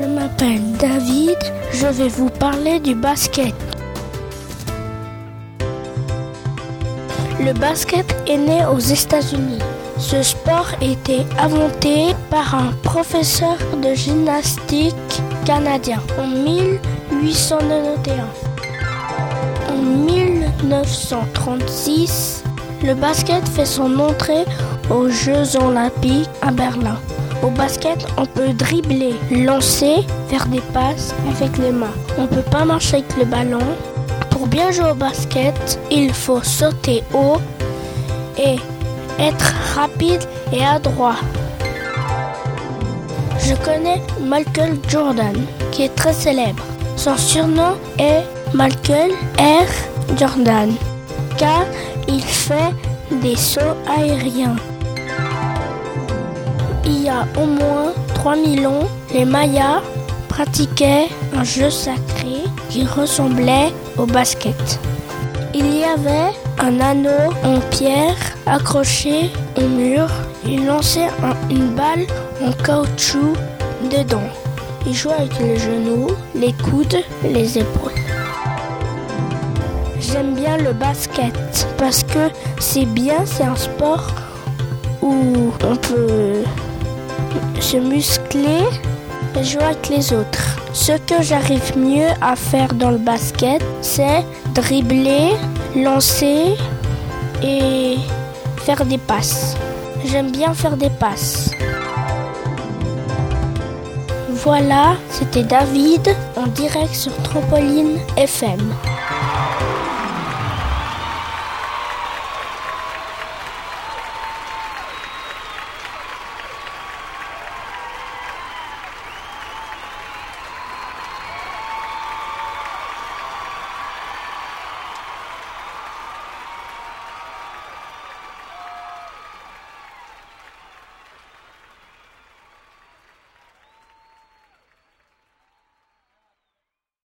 Je m'appelle David, je vais vous parler du basket. Le basket est né aux États-Unis. Ce sport été inventé par un professeur de gymnastique canadien en 1891. En 1936, le basket fait son entrée aux Jeux olympiques à Berlin. Au basket, on peut dribbler, lancer, faire des passes avec les mains. On ne peut pas marcher avec le ballon. Pour bien jouer au basket, il faut sauter haut et être rapide et adroit. Je connais Michael Jordan, qui est très célèbre. Son surnom est Michael R. Jordan, car il fait des sauts aériens. Au moins 3000 ans, les Mayas pratiquaient un jeu sacré qui ressemblait au basket. Il y avait un anneau en pierre accroché au mur. Il lançait une balle en caoutchouc dedans. Il jouait avec les genoux, les coudes, les épaules. J'aime bien le basket parce que c'est bien, c'est un sport où on peut se muscler et jouer avec les autres. Ce que j'arrive mieux à faire dans le basket, c'est dribbler, lancer et faire des passes. J'aime bien faire des passes. Voilà, c'était David en direct sur Trampoline FM.